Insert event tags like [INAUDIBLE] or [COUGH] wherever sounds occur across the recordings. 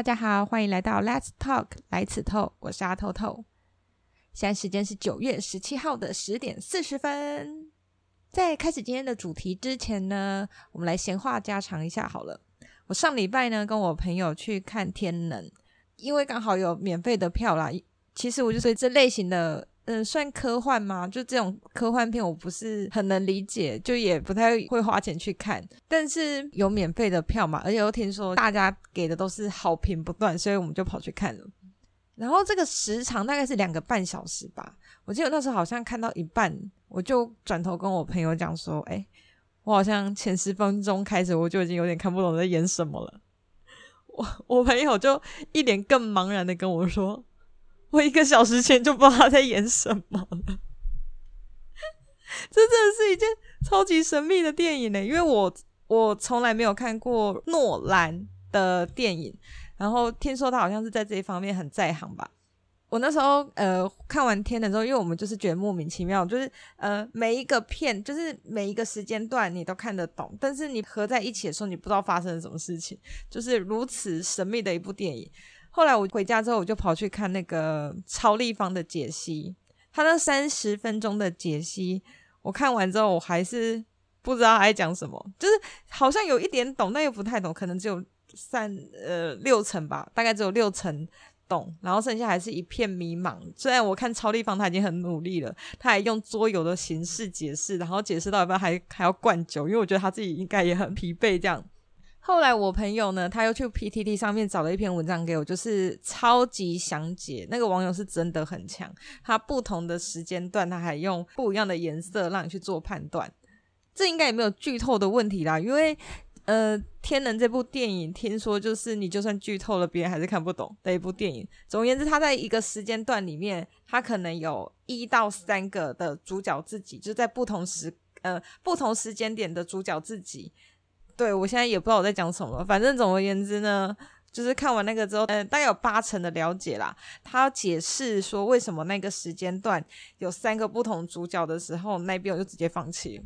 大家好，欢迎来到 Let's Talk 来此透，我是阿透透。现在时间是九月十七号的十点四十分。在开始今天的主题之前呢，我们来闲话家常一下好了。我上礼拜呢跟我朋友去看《天能》，因为刚好有免费的票啦。其实我就是这类型的。嗯，算科幻吗？就这种科幻片，我不是很能理解，就也不太会花钱去看。但是有免费的票嘛，而且又听说大家给的都是好评不断，所以我们就跑去看了。然后这个时长大概是两个半小时吧。我记得那时候好像看到一半，我就转头跟我朋友讲说：“哎，我好像前十分钟开始我就已经有点看不懂在演什么了。”我我朋友就一脸更茫然的跟我说。我一个小时前就不知道他在演什么了，这真的是一件超级神秘的电影呢。因为我我从来没有看过诺兰的电影，然后听说他好像是在这一方面很在行吧。我那时候呃看完天的时候，因为我们就是觉得莫名其妙，就是呃每一个片，就是每一个时间段你都看得懂，但是你合在一起的时候，你不知道发生了什么事情，就是如此神秘的一部电影。后来我回家之后，我就跑去看那个超立方的解析，他那三十分钟的解析，我看完之后，我还是不知道他在讲什么，就是好像有一点懂，但又不太懂，可能只有三呃六成吧，大概只有六成懂，然后剩下还是一片迷茫。虽然我看超立方他已经很努力了，他还用桌游的形式解释，然后解释到一半还还要灌酒，因为我觉得他自己应该也很疲惫这样。后来我朋友呢，他又去 PTT 上面找了一篇文章给我，就是超级详解。那个网友是真的很强，他不同的时间段，他还用不一样的颜色让你去做判断。这应该也没有剧透的问题啦，因为呃，《天能》这部电影听说就是你就算剧透了，别人还是看不懂的一部电影。总而言之，他在一个时间段里面，他可能有一到三个的主角自己，就是在不同时呃不同时间点的主角自己。对，我现在也不知道我在讲什么，反正总而言之呢，就是看完那个之后，嗯，大概有八成的了解啦。他解释说为什么那个时间段有三个不同主角的时候，那边我就直接放弃，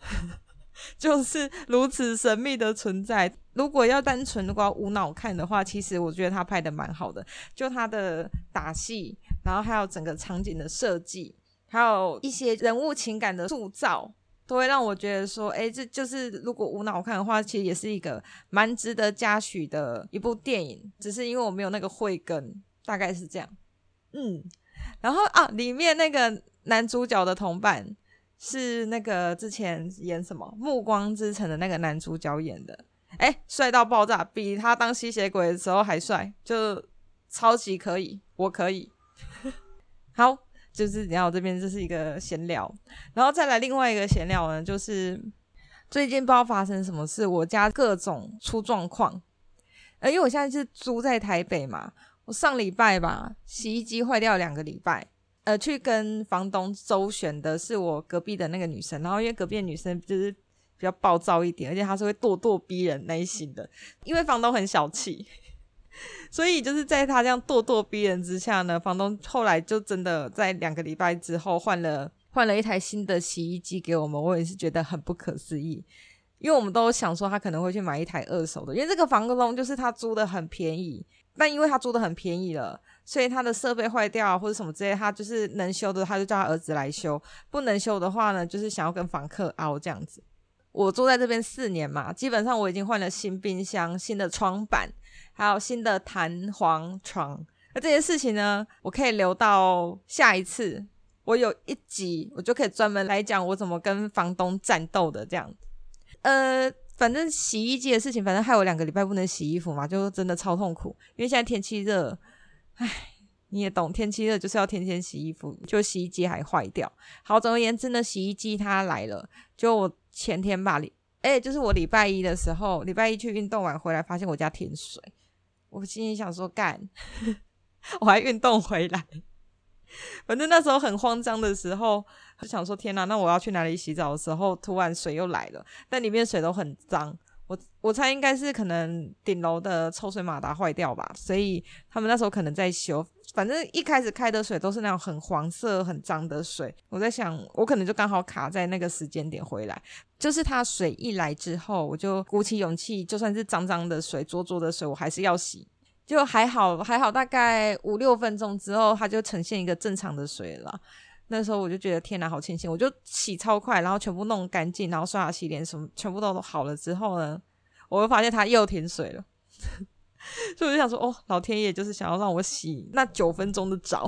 [LAUGHS] 就是如此神秘的存在。如果要单纯如果要无脑看的话，其实我觉得他拍的蛮好的，就他的打戏，然后还有整个场景的设计，还有一些人物情感的塑造。都会让我觉得说，哎，这就是如果无脑看的话，其实也是一个蛮值得嘉许的一部电影。只是因为我没有那个慧根，大概是这样。嗯，然后啊，里面那个男主角的同伴是那个之前演什么《暮光之城》的那个男主角演的，哎，帅到爆炸，比他当吸血鬼的时候还帅，就超级可以，我可以。[LAUGHS] 好。就是然后这边就是一个闲聊，然后再来另外一个闲聊呢，就是最近不知道发生什么事，我家各种出状况。呃，因为我现在是租在台北嘛，我上礼拜吧，洗衣机坏掉两个礼拜，呃，去跟房东周旋的是我隔壁的那个女生，然后因为隔壁的女生就是比较暴躁一点，而且她是会咄咄逼人类型的，因为房东很小气。[LAUGHS] 所以就是在他这样咄咄逼人之下呢，房东后来就真的在两个礼拜之后换了换了一台新的洗衣机给我们，我也是觉得很不可思议，因为我们都想说他可能会去买一台二手的，因为这个房东就是他租的很便宜，但因为他租的很便宜了，所以他的设备坏掉或者什么之类，他就是能修的他就叫他儿子来修，不能修的话呢，就是想要跟房客凹这样子。我住在这边四年嘛，基本上我已经换了新冰箱、新的窗板。还有新的弹簧床，那这些事情呢，我可以留到下一次。我有一集，我就可以专门来讲我怎么跟房东战斗的这样。呃，反正洗衣机的事情，反正还有两个礼拜不能洗衣服嘛，就真的超痛苦。因为现在天气热，唉，你也懂，天气热就是要天天洗衣服，就洗衣机还坏掉。好，总而言之呢，洗衣机它来了，就我前天吧，礼，哎，就是我礼拜一的时候，礼拜一去运动完回来，发现我家停水。我心里想说干，[LAUGHS] 我还运动回来，反正那时候很慌张的时候，就想说天哪，那我要去哪里洗澡的时候，突然水又来了，但里面水都很脏。我我猜应该是可能顶楼的抽水马达坏掉吧，所以他们那时候可能在修。反正一开始开的水都是那种很黄色、很脏的水。我在想，我可能就刚好卡在那个时间点回来，就是它水一来之后，我就鼓起勇气，就算是脏脏的水、浊浊的水，我还是要洗。就还好还好，大概五六分钟之后，它就呈现一个正常的水了。那时候我就觉得天哪，好庆幸！我就洗超快，然后全部弄干净，然后刷牙洗脸什么，全部都好了之后呢，我就发现它又停水了。[LAUGHS] 所以我就想说，哦，老天爷就是想要让我洗那九分钟的澡。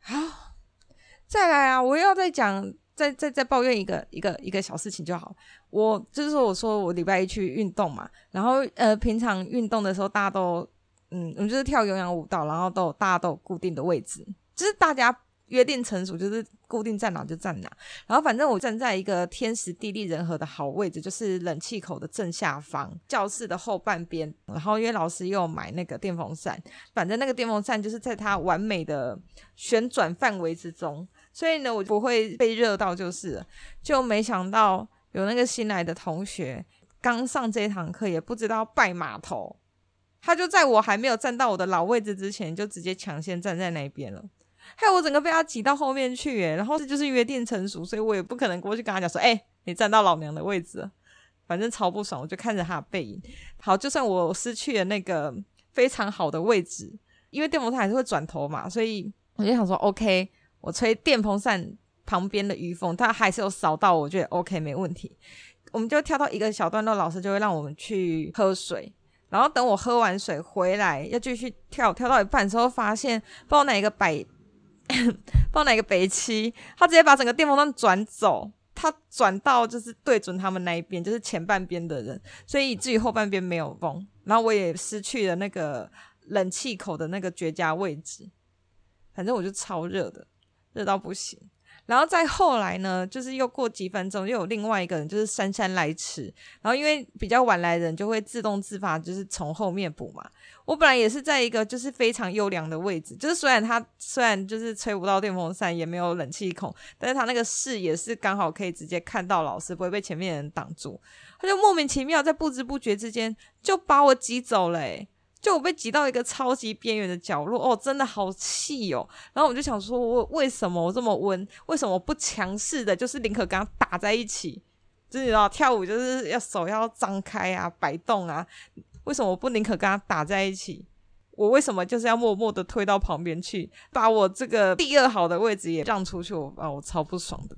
好，再来啊！我又要再讲，再再再抱怨一个一个一个小事情就好。我就是说，我说我礼拜一去运动嘛，然后呃，平常运动的时候大家都嗯，我们就是跳有氧舞蹈，然后都有大家都有固定的位置，就是大家。约定成熟，就是固定站哪就站哪，然后反正我站在一个天时地利人和的好位置，就是冷气口的正下方，教室的后半边。然后因为老师又买那个电风扇，反正那个电风扇就是在它完美的旋转范围之中，所以呢，我不会被热到就是。就没想到有那个新来的同学刚上这堂课，也不知道拜码头，他就在我还没有站到我的老位置之前，就直接抢先站在那边了。害我整个被他挤到后面去，诶，然后这就是约定成熟，所以我也不可能过去跟他讲说，诶，你站到老娘的位置，反正超不爽，我就看着他的背影。好，就算我失去了那个非常好的位置，因为电风扇还是会转头嘛，所以我就想说，OK，我吹电风扇旁边的余风，它还是有扫到，我觉得 OK 没问题。我们就跳到一个小段落，老师就会让我们去喝水，然后等我喝完水回来要继续跳，跳到一半的时候发现不知道哪一个摆。[LAUGHS] 放哪个北七，他直接把整个电风扇转走，他转到就是对准他们那一边，就是前半边的人，所以以至于后半边没有风，然后我也失去了那个冷气口的那个绝佳位置，反正我就超热的，热到不行。然后再后来呢，就是又过几分钟，又有另外一个人就是姗姗来迟。然后因为比较晚来人就会自动自发，就是从后面补嘛。我本来也是在一个就是非常优良的位置，就是虽然他虽然就是吹不到电风扇，也没有冷气孔，但是他那个视野是刚好可以直接看到老师，不会被前面的人挡住。他就莫名其妙在不知不觉之间就把我挤走了欸。就我被挤到一个超级边缘的角落，哦，真的好气哦！然后我就想说，我为什么我这么温？为什么不强势的，就是宁可跟他打在一起？就是你知道跳舞就是要手要张开啊，摆动啊，为什么不宁可跟他打在一起？我为什么就是要默默的推到旁边去，把我这个第二好的位置也让出去？我啊，我超不爽的！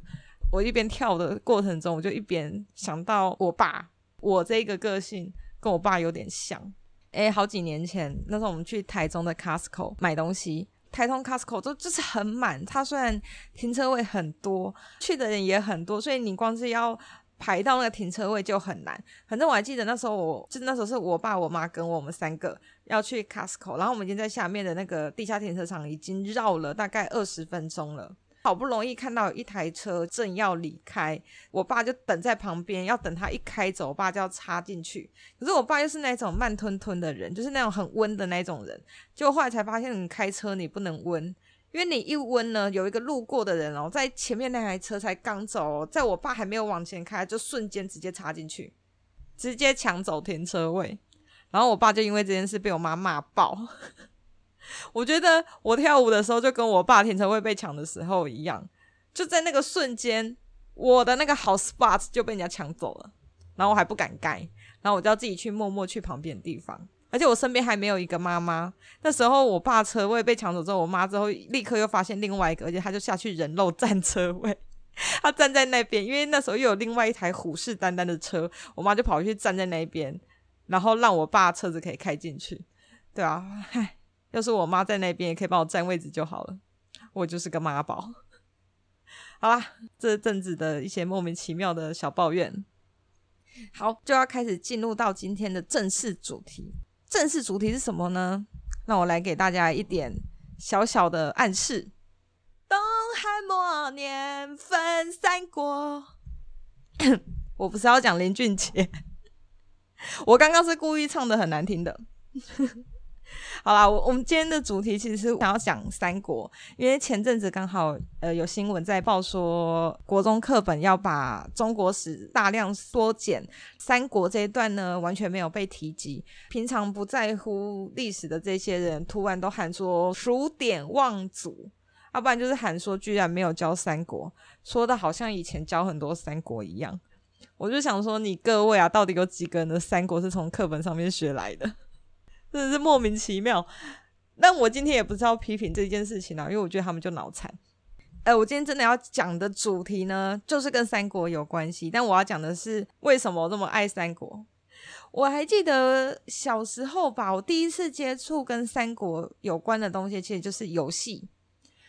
我一边跳的过程中，我就一边想到我爸，我这个个性跟我爸有点像。诶，好几年前，那时候我们去台中的 Costco 买东西，台中 Costco 都就是很满。它虽然停车位很多，去的人也很多，所以你光是要排到那个停车位就很难。反正我还记得那时候我，我就那时候是我爸、我妈跟我们三个要去 Costco，然后我们已经在下面的那个地下停车场已经绕了大概二十分钟了。好不容易看到一台车正要离开，我爸就等在旁边，要等他一开走，我爸就要插进去。可是我爸又是那种慢吞吞的人，就是那种很温的那种人。结果后来才发现，你开车你不能温，因为你一温呢，有一个路过的人哦，在前面那台车才刚走，在我爸还没有往前开，就瞬间直接插进去，直接抢走停车位。然后我爸就因为这件事被我妈骂爆。我觉得我跳舞的时候就跟我爸停车位被抢的时候一样，就在那个瞬间，我的那个好 spot 就被人家抢走了，然后我还不敢盖，然后我就要自己去默默去旁边的地方，而且我身边还没有一个妈妈。那时候我爸车位被抢走之后，我妈之后立刻又发现另外一个，而且她就下去人肉占车位，她站在那边，因为那时候又有另外一台虎视眈眈的车，我妈就跑去站在那边，然后让我爸车子可以开进去，对啊，唉。要是我妈在那边，也可以帮我占位置就好了。我就是个妈宝。好啦，这阵子的一些莫名其妙的小抱怨，好，就要开始进入到今天的正式主题。正式主题是什么呢？让我来给大家一点小小的暗示。东汉末年分三国。[COUGHS] 我不是要讲林俊杰，[LAUGHS] 我刚刚是故意唱得很难听的。好啦，我我们今天的主题其实是想要讲三国，因为前阵子刚好呃有新闻在报说，国中课本要把中国史大量缩减，三国这一段呢完全没有被提及。平常不在乎历史的这些人，突然都喊说数典忘祖，要不然就是喊说居然没有教三国，说的好像以前教很多三国一样。我就想说，你各位啊，到底有几个人的三国是从课本上面学来的？真的是莫名其妙。那我今天也不知道批评这件事情啊，因为我觉得他们就脑残。哎、我今天真的要讲的主题呢，就是跟三国有关系。但我要讲的是为什么我这么爱三国。我还记得小时候吧，我第一次接触跟三国有关的东西，其实就是游戏。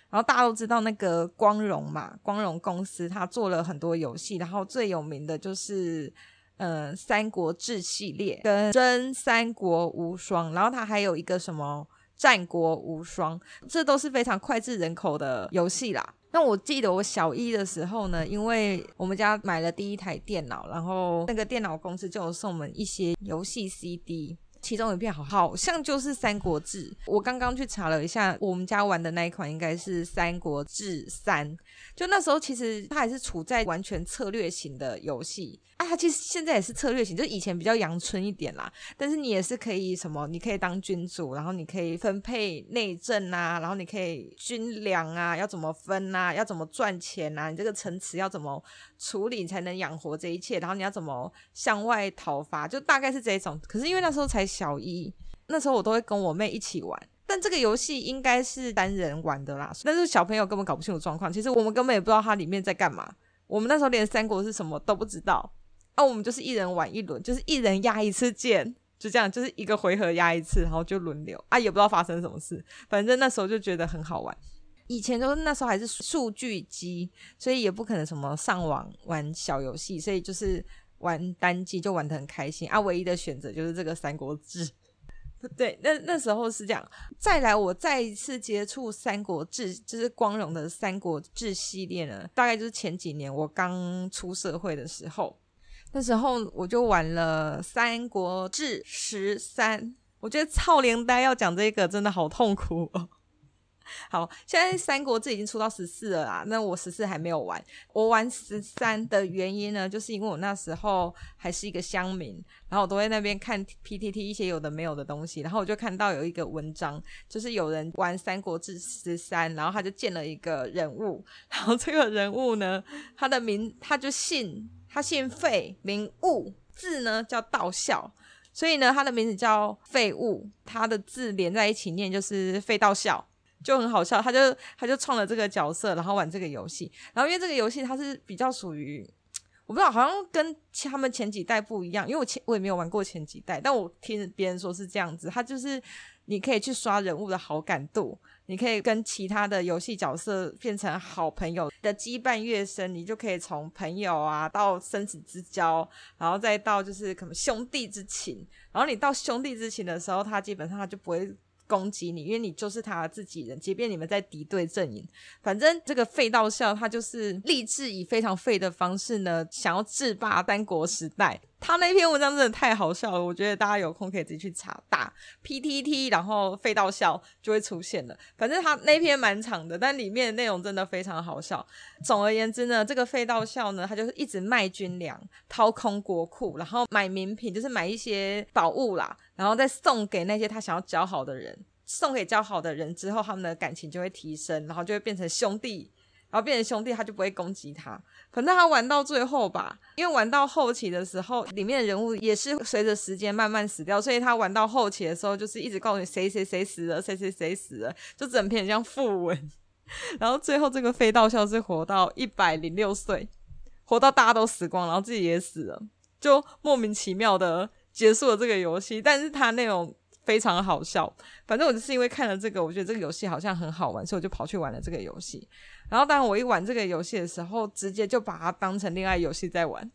然后大家都知道那个光荣嘛，光荣公司他做了很多游戏，然后最有名的就是呃《三国志》系列跟《真三国无双》，然后它还有一个什么《战国无双》，这都是非常脍炙人口的游戏啦。那我记得我小一的时候呢，因为我们家买了第一台电脑，然后那个电脑公司就有送我们一些游戏 CD。其中一片好好像就是《三国志》，我刚刚去查了一下，我们家玩的那一款应该是《三国志三》。就那时候，其实它还是处在完全策略型的游戏啊。它其实现在也是策略型，就以前比较阳春一点啦。但是你也是可以什么，你可以当君主，然后你可以分配内政啊，然后你可以军粮啊，要怎么分啊，要怎么赚钱啊，你这个城池要怎么处理才能养活这一切，然后你要怎么向外讨伐，就大概是这种。可是因为那时候才小一，那时候我都会跟我妹一起玩。但这个游戏应该是单人玩的啦，但是小朋友根本搞不清楚状况。其实我们根本也不知道它里面在干嘛。我们那时候连三国是什么都不知道。啊，我们就是一人玩一轮，就是一人压一次剑，就这样，就是一个回合压一次，然后就轮流。啊，也不知道发生什么事，反正那时候就觉得很好玩。以前都是那时候还是数据机，所以也不可能什么上网玩小游戏，所以就是玩单机就玩得很开心。啊，唯一的选择就是这个《三国志》。[LAUGHS] 对，那那时候是这样。再来，我再一次接触《三国志》，就是光荣的《三国志》系列呢，大概就是前几年我刚出社会的时候，那时候我就玩了《三国志十三》。我觉得操连呆要讲这个真的好痛苦哦。[LAUGHS] 好，现在《三国志》已经出到十四了啦。那我十四还没有玩，我玩十三的原因呢，就是因为我那时候还是一个乡民，然后我都在那边看 PTT 一些有的没有的东西，然后我就看到有一个文章，就是有人玩《三国志》十三，然后他就建了一个人物，然后这个人物呢，他的名他就姓他姓费，名务，字呢叫道孝，所以呢他的名字叫费务，他的字连在一起念就是费道孝。就很好笑，他就他就创了这个角色，然后玩这个游戏。然后因为这个游戏它是比较属于，我不知道，好像跟他们前几代不一样。因为我前我也没有玩过前几代，但我听别人说是这样子。他就是你可以去刷人物的好感度，你可以跟其他的游戏角色变成好朋友的羁绊越深，你就可以从朋友啊到生死之交，然后再到就是可能兄弟之情。然后你到兄弟之情的时候，他基本上他就不会。攻击你，因为你就是他自己人，即便你们在敌对阵营，反正这个废道孝他就是立志以非常废的方式呢，想要制霸三国时代。他那篇文章真的太好笑了，我觉得大家有空可以自己去查，打 PTT，然后废道孝就会出现了。反正他那篇蛮长的，但里面的内容真的非常好笑。总而言之呢，这个废道孝呢，他就是一直卖军粮，掏空国库，然后买名品，就是买一些宝物啦，然后再送给那些他想要交好的人。送给交好的人之后，他们的感情就会提升，然后就会变成兄弟。然后变成兄弟，他就不会攻击他。反正他玩到最后吧，因为玩到后期的时候，里面的人物也是随着时间慢慢死掉，所以他玩到后期的时候，就是一直告诉你谁谁谁死了，谁谁谁死了，就整篇像訃闻。[LAUGHS] 然后最后这个飞道校是活到一百零六岁，活到大家都死光，然后自己也死了，就莫名其妙的结束了这个游戏。但是他那种。非常好笑，反正我就是因为看了这个，我觉得这个游戏好像很好玩，所以我就跑去玩了这个游戏。然后当我一玩这个游戏的时候，直接就把它当成恋爱游戏在玩，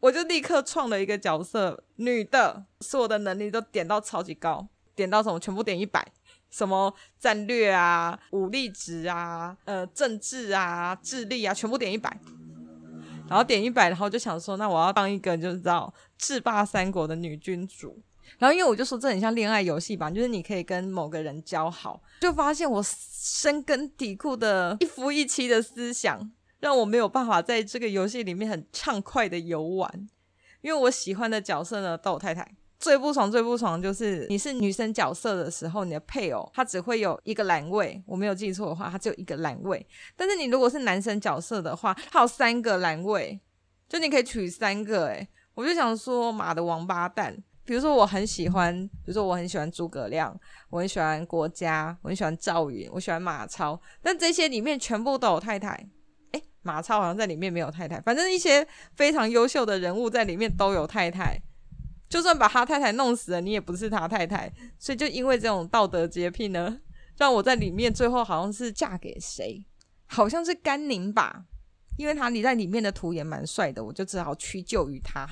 我就立刻创了一个角色，女的，所有的能力都点到超级高，点到什么全部点一百，什么战略啊、武力值啊、呃政治啊、智力啊，全部点一百。然后点一百，然后就想说，那我要当一个就是知道制霸三国的女君主。然后，因为我就说这很像恋爱游戏吧，就是你可以跟某个人交好，就发现我深根底固的一夫一妻的思想，让我没有办法在这个游戏里面很畅快的游玩。因为我喜欢的角色呢，都有太太。最不爽、最不爽就是你是女生角色的时候，你的配偶他只会有一个栏位，我没有记错的话，他只有一个栏位。但是你如果是男生角色的话，他有三个栏位，就你可以娶三个。诶，我就想说，妈的王八蛋！比如说我很喜欢，比如说我很喜欢诸葛亮，我很喜欢郭嘉，我很喜欢赵云，我喜欢马超，但这些里面全部都有太太。诶，马超好像在里面没有太太，反正一些非常优秀的人物在里面都有太太。就算把他太太弄死了，你也不是他太太。所以就因为这种道德洁癖呢，让我在里面最后好像是嫁给谁，好像是甘宁吧。因为他你在里面的图也蛮帅的，我就只好屈就于他。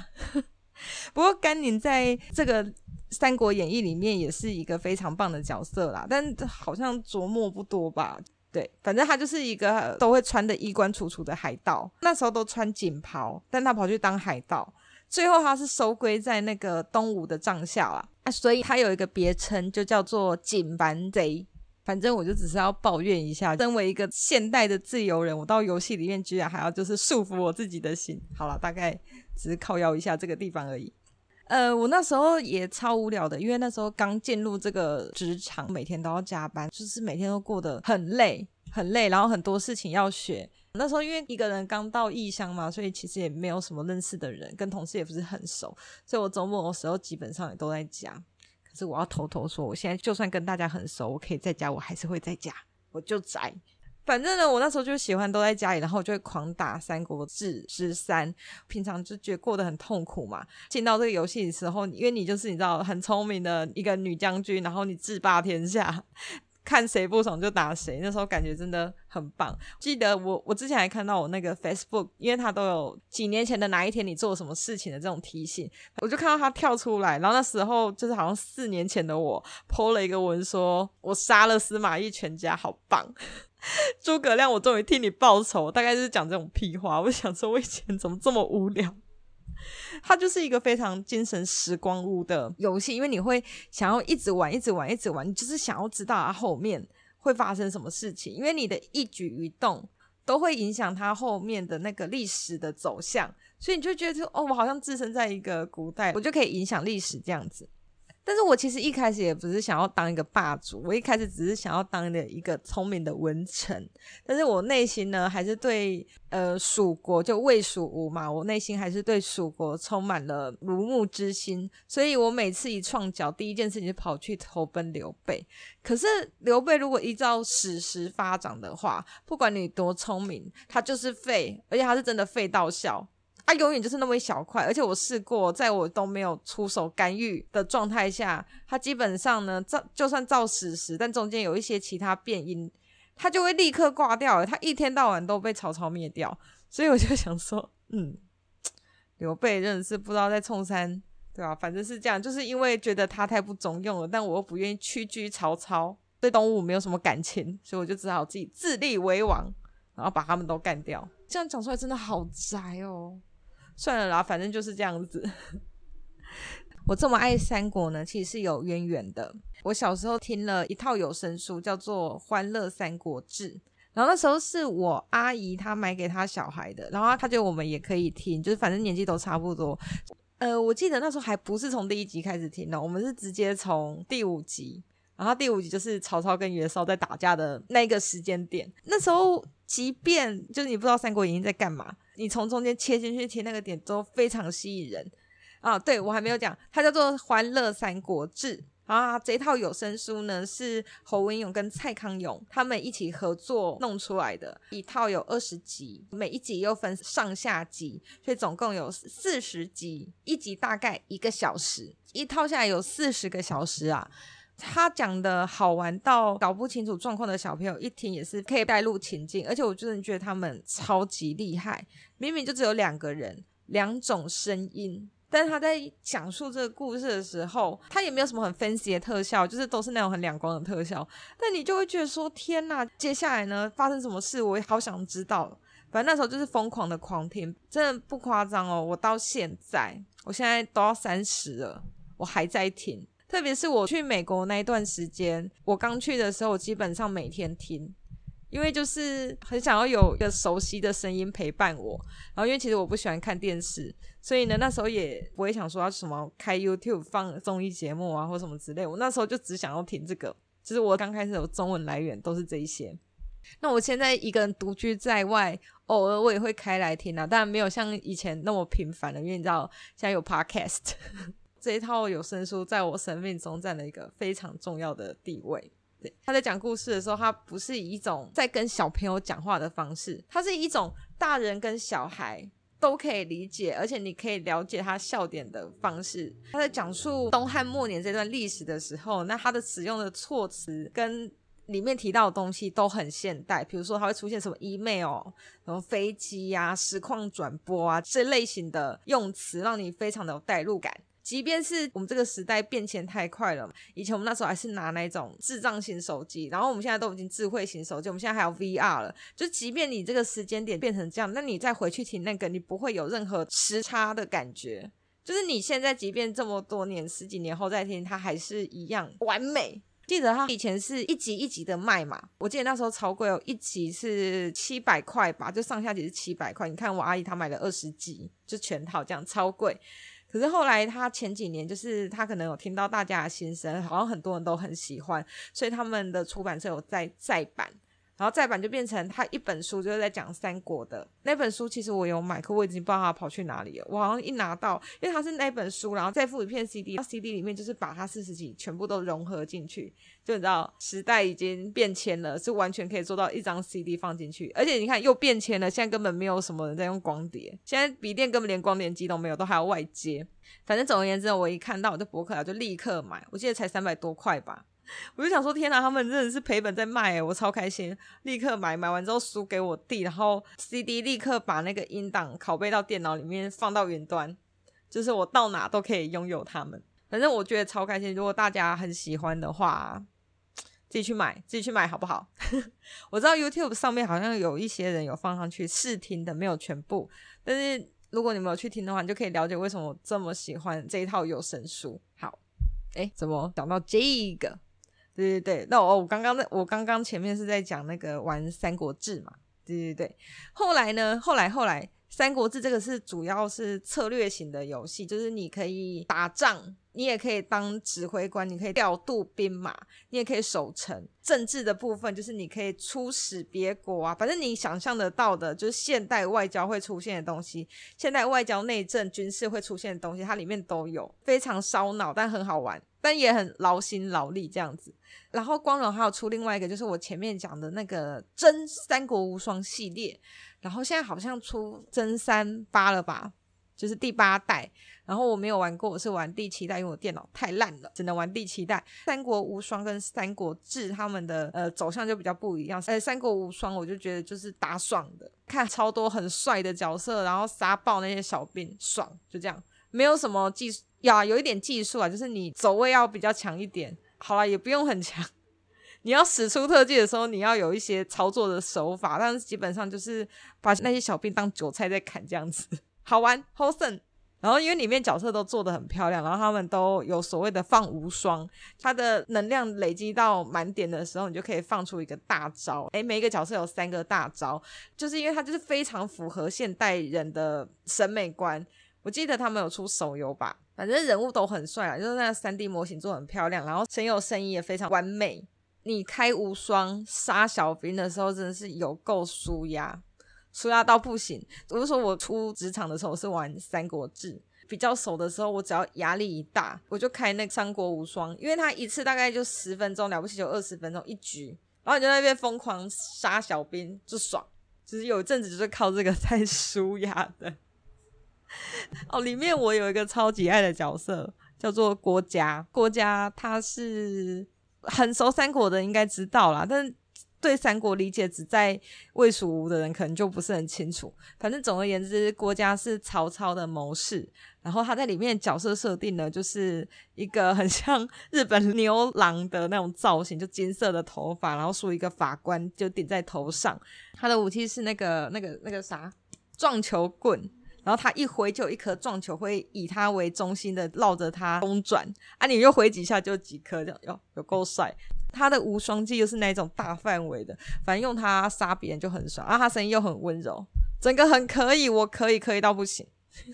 [LAUGHS] 不过甘宁在这个《三国演义》里面也是一个非常棒的角色啦，但好像琢磨不多吧？对，反正他就是一个都会穿的衣冠楚楚的海盗，那时候都穿锦袍，但他跑去当海盗，最后他是收归在那个东吴的帐下啦，啊，所以他有一个别称，就叫做锦帆贼。反正我就只是要抱怨一下，身为一个现代的自由人，我到游戏里面居然还要就是束缚我自己的心。好了，大概只是靠腰一下这个地方而已。呃，我那时候也超无聊的，因为那时候刚进入这个职场，每天都要加班，就是每天都过得很累，很累，然后很多事情要学。那时候因为一个人刚到异乡嘛，所以其实也没有什么认识的人，跟同事也不是很熟，所以我周末的时候基本上也都在家。可是我要偷偷说，我现在就算跟大家很熟，我可以在家，我还是会在家，我就宅。反正呢，我那时候就喜欢都在家里，然后就会狂打《三国志十三》。平常就觉得过得很痛苦嘛，进到这个游戏的时候，因为你就是你知道很聪明的一个女将军，然后你制霸天下。看谁不爽就打谁，那时候感觉真的很棒。记得我我之前还看到我那个 Facebook，因为他都有几年前的哪一天你做什么事情的这种提醒，我就看到他跳出来，然后那时候就是好像四年前的我 po 了一个文，说我杀了司马懿全家，好棒！[LAUGHS] 诸葛亮，我终于替你报仇，大概就是讲这种屁话。我想说，我以前怎么这么无聊？[LAUGHS] 它就是一个非常精神时光屋的游戏，因为你会想要一直玩，一直玩，一直玩，你就是想要知道它后面会发生什么事情，因为你的一举一动都会影响它后面的那个历史的走向，所以你就觉得哦，我好像置身在一个古代，我就可以影响历史这样子。但是我其实一开始也不是想要当一个霸主，我一开始只是想要当的一个聪明的文臣。但是我内心呢，还是对呃蜀国就魏蜀吴嘛，我内心还是对蜀国充满了孺慕之心。所以我每次一创角，第一件事情就跑去投奔刘备。可是刘备如果依照史实发展的话，不管你多聪明，他就是废，而且他是真的废到笑。他永远就是那么一小块，而且我试过，在我都没有出手干预的状态下，他基本上呢，照就算照史实，但中间有一些其他变因，他就会立刻挂掉。他一天到晚都被曹操灭掉，所以我就想说，嗯，刘备真的是不知道在冲三，对吧？反正是这样，就是因为觉得他太不中用了，但我又不愿意屈居曹操，对东吴没有什么感情，所以我就只好自己自立为王，然后把他们都干掉。这样讲出来真的好宅哦。算了啦，反正就是这样子。[LAUGHS] 我这么爱三国呢，其实是有渊源的。我小时候听了一套有声书，叫做《欢乐三国志》，然后那时候是我阿姨她买给她小孩的，然后她觉得我们也可以听，就是反正年纪都差不多。呃，我记得那时候还不是从第一集开始听的，我们是直接从第五集，然后第五集就是曹操跟袁绍在打架的那个时间点。那时候，即便就是你不知道《三国演义》在干嘛。你从中间切进去切那个点都非常吸引人啊！对，我还没有讲，它叫做《欢乐三国志》啊。这套有声书呢是侯文勇跟蔡康永他们一起合作弄出来的，一套有二十集，每一集又分上下集，所以总共有四十集，一集大概一个小时，一套下来有四十个小时啊。他讲的好玩到搞不清楚状况的小朋友一听也是可以带入情境，而且我真的觉得他们超级厉害。明明就只有两个人，两种声音，但他在讲述这个故事的时候，他也没有什么很分析的特效，就是都是那种很两光的特效。但你就会觉得说：天哪，接下来呢发生什么事？我也好想知道。反正那时候就是疯狂的狂听，真的不夸张哦。我到现在，我现在都要三十了，我还在听。特别是我去美国那一段时间，我刚去的时候，我基本上每天听，因为就是很想要有一个熟悉的声音陪伴我。然后因为其实我不喜欢看电视，所以呢那时候也不会想说要什么开 YouTube 放综艺节目啊或什么之类。我那时候就只想要听这个，就是我刚开始有中文来源都是这一些。那我现在一个人独居在外，偶尔我也会开来听啊，但没有像以前那么频繁了，因为你知道现在有 Podcast。[LAUGHS] 这一套有声书在我生命中占了一个非常重要的地位。对，他在讲故事的时候，他不是以一种在跟小朋友讲话的方式，他是一种大人跟小孩都可以理解，而且你可以了解他笑点的方式。他在讲述东汉末年这段历史的时候，那他的使用的措辞跟里面提到的东西都很现代，比如说他会出现什么 email、什么飞机啊、实况转播啊这类型的用词，让你非常的有代入感。即便是我们这个时代变迁太快了，以前我们那时候还是拿那种智障型手机，然后我们现在都已经智慧型手机，我们现在还有 VR 了。就即便你这个时间点变成这样，那你再回去听那个，你不会有任何时差的感觉。就是你现在即便这么多年、十几年后再听，它还是一样完美。记得它以前是一集一集的卖嘛，我记得那时候超贵哦，一集是七百块吧，就上下集是七百块。你看我阿姨她买了二十集，就全套这样，超贵。可是后来他前几年，就是他可能有听到大家的心声，好像很多人都很喜欢，所以他们的出版社有在再版。然后再版就变成他一本书，就是在讲三国的那本书。其实我有买，可我已经不知道它跑去哪里了。我好像一拿到，因为它是那本书，然后再附一片 CD，CD 里面就是把它四十几全部都融合进去。就你知道，时代已经变迁了，是完全可以做到一张 CD 放进去。而且你看又变迁了，现在根本没有什么人在用光碟，现在笔电根本连光碟机都没有，都还要外接。反正总而言之，我一看到我就博客来就立刻买，我记得才三百多块吧。我就想说，天哪，他们真的是赔本在卖诶，我超开心，立刻买，买完之后书给我弟，然后 CD 立刻把那个音档拷贝到电脑里面，放到云端，就是我到哪都可以拥有他们。反正我觉得超开心。如果大家很喜欢的话，自己去买，自己去买好不好？[LAUGHS] 我知道 YouTube 上面好像有一些人有放上去试听的，没有全部。但是如果你没有去听的话，你就可以了解为什么我这么喜欢这一套有声书。好，诶，怎么讲到这个？对对对，那我我刚刚我刚刚前面是在讲那个玩《三国志》嘛，对对对。后来呢，后来后来，《三国志》这个是主要是策略型的游戏，就是你可以打仗，你也可以当指挥官，你可以调度兵马，你也可以守城。政治的部分就是你可以出使别国啊，反正你想象得到的，就是现代外交会出现的东西，现代外交、内政、军事会出现的东西，它里面都有，非常烧脑，但很好玩。但也很劳心劳力这样子，然后光荣还有出另外一个，就是我前面讲的那个真三国无双系列，然后现在好像出真三八了吧，就是第八代。然后我没有玩过，我是玩第七代，因为我电脑太烂了，只能玩第七代。三国无双跟三国志他们的呃走向就比较不一样。呃，三国无双我就觉得就是打爽的，看超多很帅的角色，然后杀爆那些小兵，爽，就这样，没有什么技术。呀，有一点技术啊，就是你走位要比较强一点。好啦，也不用很强。你要使出特技的时候，你要有一些操作的手法，但是基本上就是把那些小兵当韭菜在砍这样子，好玩，好胜。然后因为里面角色都做得很漂亮，然后他们都有所谓的放无双，它的能量累积到满点的时候，你就可以放出一个大招。诶，每一个角色有三个大招，就是因为它就是非常符合现代人的审美观。我记得他们有出手游吧。反正人物都很帅啊，就是那三 D 模型做很漂亮，然后声优声音也非常完美。你开无双杀小兵的时候，真的是有够舒压，舒压到不行。我就说我出职场的时候是玩三国志，比较熟的时候，我只要压力一大，我就开那三国无双，因为它一次大概就十分钟，了不起就二十分钟一局，然后你就在那边疯狂杀小兵，就爽。其实有一阵子就是靠这个 [LAUGHS] 在舒压的。哦，里面我有一个超级爱的角色，叫做郭嘉。郭嘉他是很熟三国的，应该知道啦。但对三国理解只在魏蜀吴的人，可能就不是很清楚。反正总而言之，郭嘉是曹操的谋士。然后他在里面角色设定呢，就是一个很像 [LAUGHS] 日本牛郎的那种造型，就金色的头发，然后梳一个法官，就顶在头上。他的武器是那个那个那个啥撞球棍。然后他一挥就有一颗撞球，会以他为中心的绕着他公转啊！你又挥几下就几颗，这样哟，有够帅。他的无双技又是那种大范围的，反正用他杀别人就很爽啊！他声音又很温柔，整个很可以，我可以可以到不行。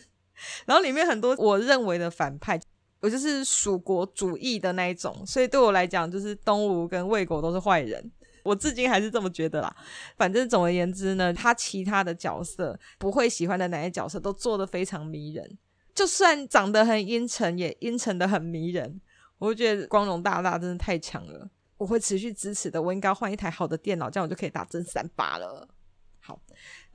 [LAUGHS] 然后里面很多我认为的反派，我就是蜀国主义的那一种，所以对我来讲，就是东吴跟魏国都是坏人。我至今还是这么觉得啦。反正总而言之呢，他其他的角色不会喜欢的哪些角色都做得非常迷人，就算长得很阴沉，也阴沉的很迷人。我就觉得光荣大大真的太强了，我会持续支持的。我应该换一台好的电脑，这样我就可以打真三八了。好，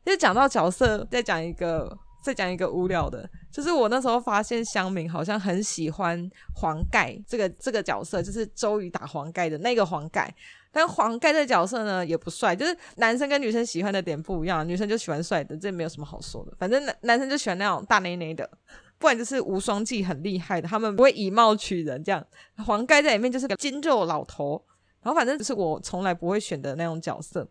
就讲到角色，再讲一个，再讲一个无聊的，就是我那时候发现乡民好像很喜欢黄盖这个这个角色，就是周瑜打黄盖的那个黄盖。但黄盖这角色呢，也不帅，就是男生跟女生喜欢的点不一样，女生就喜欢帅的，这没有什么好说的。反正男男生就喜欢那种大内内的，不然就是无双技很厉害的，他们不会以貌取人。这样黄盖在里面就是个筋肉老头，然后反正就是我从来不会选的那种角色。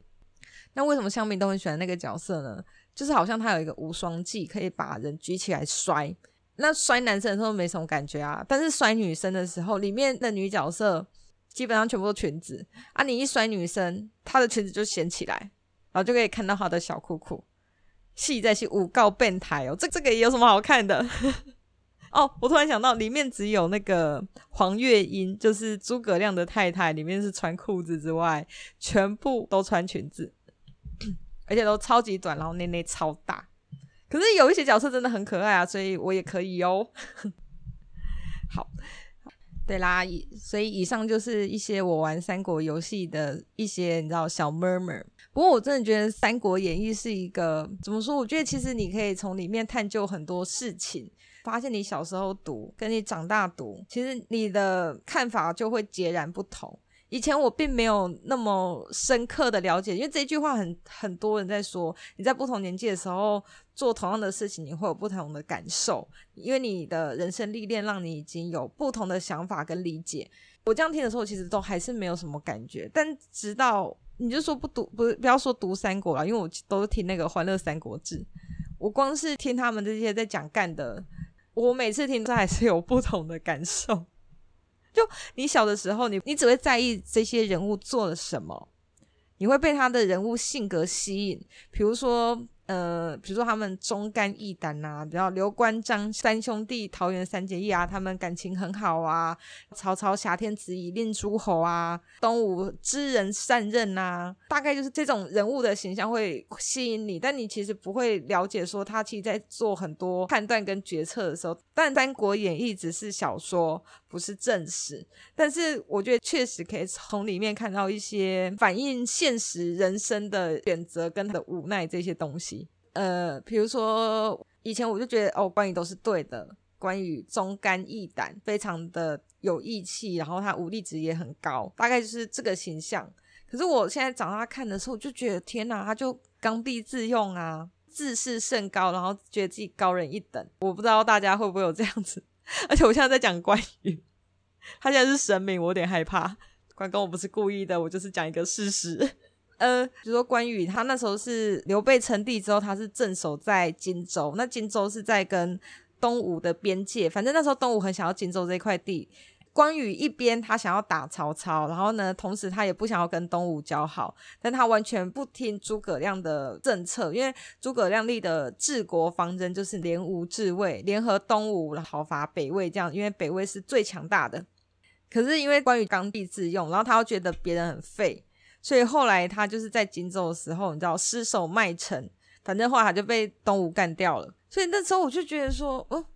那为什么香蜜都很喜欢那个角色呢？就是好像他有一个无双技，可以把人举起来摔。那摔男生的时候没什么感觉啊，但是摔女生的时候，里面的女角色。基本上全部都裙子啊！你一摔女生，她的裙子就掀起来，然后就可以看到她的小裤裤。戏在戏，诬告变态哦！这这个也有什么好看的？哦，我突然想到，里面只有那个黄月英，就是诸葛亮的太太，里面是穿裤子之外，全部都穿裙子，而且都超级短，然后内内超大。可是有一些角色真的很可爱啊，所以我也可以哦。[LAUGHS] 好。对啦，以所以以上就是一些我玩三国游戏的一些你知道小 murmur。不过我真的觉得《三国演义》是一个怎么说？我觉得其实你可以从里面探究很多事情，发现你小时候读跟你长大读，其实你的看法就会截然不同。以前我并没有那么深刻的了解，因为这句话很很多人在说，你在不同年纪的时候做同样的事情，你会有不同的感受，因为你的人生历练让你已经有不同的想法跟理解。我这样听的时候，其实都还是没有什么感觉，但直到你就说不读，不不要说读三国了，因为我都听那个《欢乐三国志》，我光是听他们这些在讲干的，我每次听都还是有不同的感受。[LAUGHS] 就你小的时候，你你只会在意这些人物做了什么，你会被他的人物性格吸引，比如说。呃，比如说他们忠肝义胆呐，比如刘关张三兄弟桃园三结义啊，他们感情很好啊。曹操挟天子以令诸侯啊，东吴知人善任呐，大概就是这种人物的形象会吸引你，但你其实不会了解说他其实在做很多判断跟决策的时候。但《三国演义》只是小说，不是正史，但是我觉得确实可以从里面看到一些反映现实人生的选择跟他的无奈这些东西。呃，比如说以前我就觉得哦，关羽都是对的，关羽忠肝义胆，非常的有义气，然后他武力值也很高，大概就是这个形象。可是我现在长大看的时候，就觉得天哪，他就刚愎自用啊，自视甚高，然后觉得自己高人一等。我不知道大家会不会有这样子，[LAUGHS] 而且我现在在讲关羽，他现在是神明，我有点害怕。关公我不是故意的，我就是讲一个事实。呃，比如说关羽，他那时候是刘备称帝之后，他是镇守在荆州。那荆州是在跟东吴的边界，反正那时候东吴很想要荆州这块地。关羽一边他想要打曹操，然后呢，同时他也不想要跟东吴交好，但他完全不听诸葛亮的政策，因为诸葛亮立的治国方针就是联吴制魏，联合东吴讨伐北魏，这样，因为北魏是最强大的。可是因为关羽刚愎自用，然后他又觉得别人很废。所以后来他就是在荆州的时候，你知道失守麦城，反正后来他就被东吴干掉了。所以那时候我就觉得说，哦，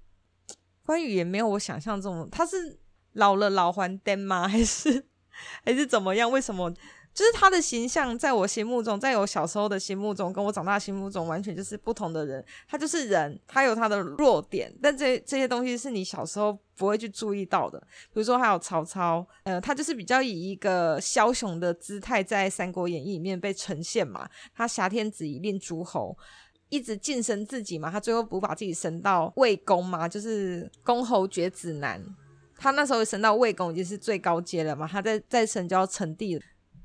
关羽也没有我想象中，他是老了老还癫吗？还是还是怎么样？为什么？就是他的形象在我心目中，在我小时候的心目中，跟我长大的心目中完全就是不同的人。他就是人，他有他的弱点，但这这些东西是你小时候不会去注意到的。比如说还有曹操，呃，他就是比较以一个枭雄的姿态在《三国演义》里面被呈现嘛。他挟天子以令诸侯，一直晋升自己嘛。他最后不把自己升到魏公嘛，就是公侯爵子男。他那时候升到魏公已经是最高阶了嘛，他再再升就要称帝了。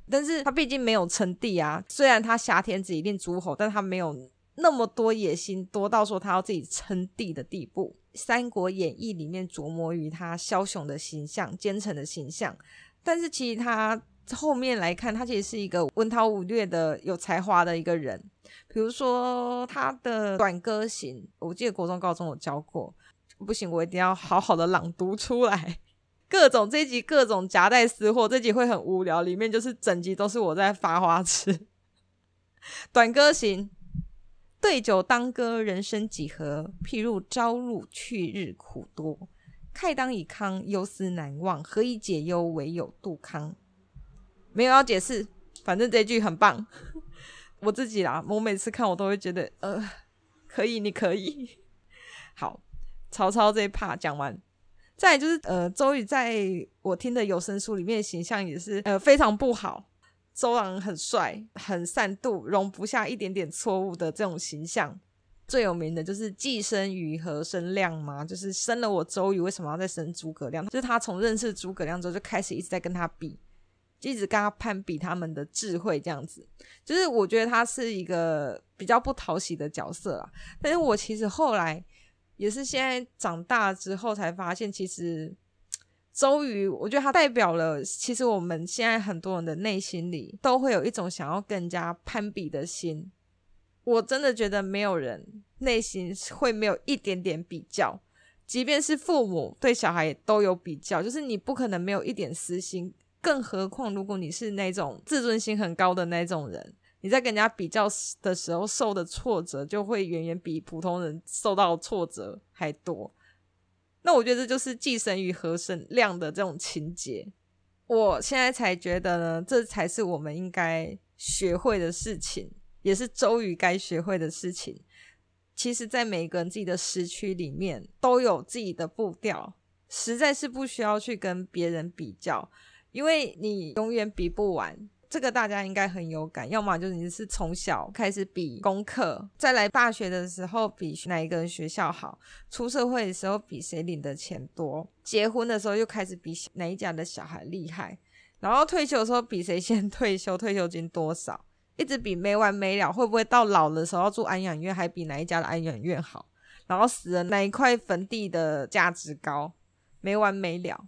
但是他毕竟没有称帝啊，虽然他挟天子以令诸侯，但他没有那么多野心，多到说他要自己称帝的地步。《三国演义》里面琢磨于他枭雄的形象、奸臣的形象，但是其实他后面来看，他其实是一个文韬武略的、有才华的一个人。比如说他的《短歌行》，我记得国中、高中有教过，不行，我一定要好好的朗读出来。[LAUGHS] 各种这集各种夹带私货，这集会很无聊，里面就是整集都是我在发花痴。[LAUGHS] 短歌行，对酒当歌，人生几何？譬如朝露，去日苦多。慨当以慷，忧思难忘。何以解忧？唯有杜康。没有要解释，反正这句很棒。[LAUGHS] 我自己啦，我每次看我都会觉得，呃，可以，你可以。好，曹操这一 part 讲完，再就是呃，周瑜在我听的有声书里面形象也是呃非常不好。周郎很帅，很善妒，容不下一点点错误的这种形象。最有名的就是既生瑜，何生亮嘛，就是生了我周瑜，为什么要再生诸葛亮？就是他从认识诸葛亮之后，就开始一直在跟他比，一直跟他攀比他们的智慧，这样子。就是我觉得他是一个比较不讨喜的角色啊。但是我其实后来也是现在长大之后才发现，其实。周瑜，我觉得他代表了，其实我们现在很多人的内心里都会有一种想要更加攀比的心。我真的觉得没有人内心会没有一点点比较，即便是父母对小孩都有比较，就是你不可能没有一点私心。更何况如果你是那种自尊心很高的那种人，你在跟人家比较的时候受的挫折，就会远远比普通人受到挫折还多。那我觉得这就是既生瑜，何生亮的这种情节。我现在才觉得呢，这才是我们应该学会的事情，也是周瑜该学会的事情。其实，在每个人自己的时区里面，都有自己的步调，实在是不需要去跟别人比较，因为你永远比不完。这个大家应该很有感，要么就是你是从小开始比功课，再来大学的时候比哪一个学校好，出社会的时候比谁领的钱多，结婚的时候又开始比哪一家的小孩厉害，然后退休的时候比谁先 [LAUGHS] 退休，退休金多少，一直比没完没了。会不会到老的时候住安养院，还比哪一家的安养院好？然后死了哪一块坟地的价值高，没完没了。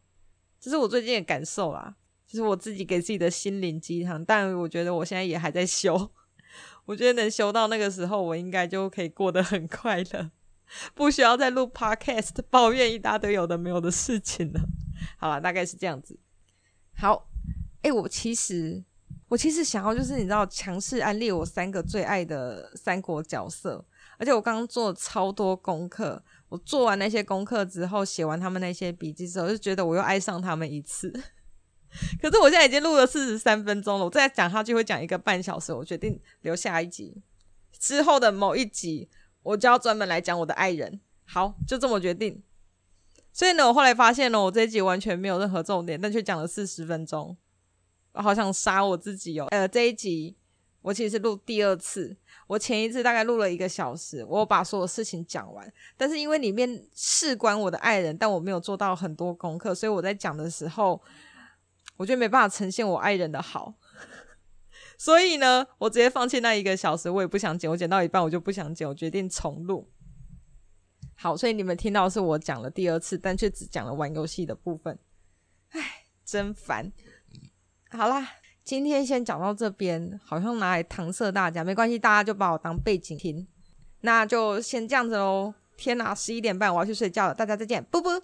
这是我最近的感受啦。就是我自己给自己的心灵鸡汤，但我觉得我现在也还在修。[LAUGHS] 我觉得能修到那个时候，我应该就可以过得很快乐，不需要再录 podcast 抱怨一大堆有的没有的事情了。好了，大概是这样子。好，哎、我其实我其实想要就是你知道，强势安利我三个最爱的三国角色，而且我刚刚做了超多功课。我做完那些功课之后，写完他们那些笔记之后，就觉得我又爱上他们一次。[LAUGHS] 可是我现在已经录了四十三分钟了，我再讲下去会讲一个半小时。我决定留下一集，之后的某一集我就要专门来讲我的爱人。好，就这么决定。所以呢，我后来发现呢，我这一集完全没有任何重点，但却讲了四十分钟。我好想杀我自己哦。呃，这一集我其实录第二次，我前一次大概录了一个小时，我把所有事情讲完。但是因为里面事关我的爱人，但我没有做到很多功课，所以我在讲的时候。我觉得没办法呈现我爱人的好，[LAUGHS] 所以呢，我直接放弃那一个小时，我也不想剪，我剪到一半我就不想剪，我决定重录。好，所以你们听到是我讲了第二次，但却只讲了玩游戏的部分，唉，真烦。好啦，今天先讲到这边，好像拿来搪塞大家，没关系，大家就把我当背景听，那就先这样子喽。天哪，十一点半我要去睡觉了，大家再见，啵啵。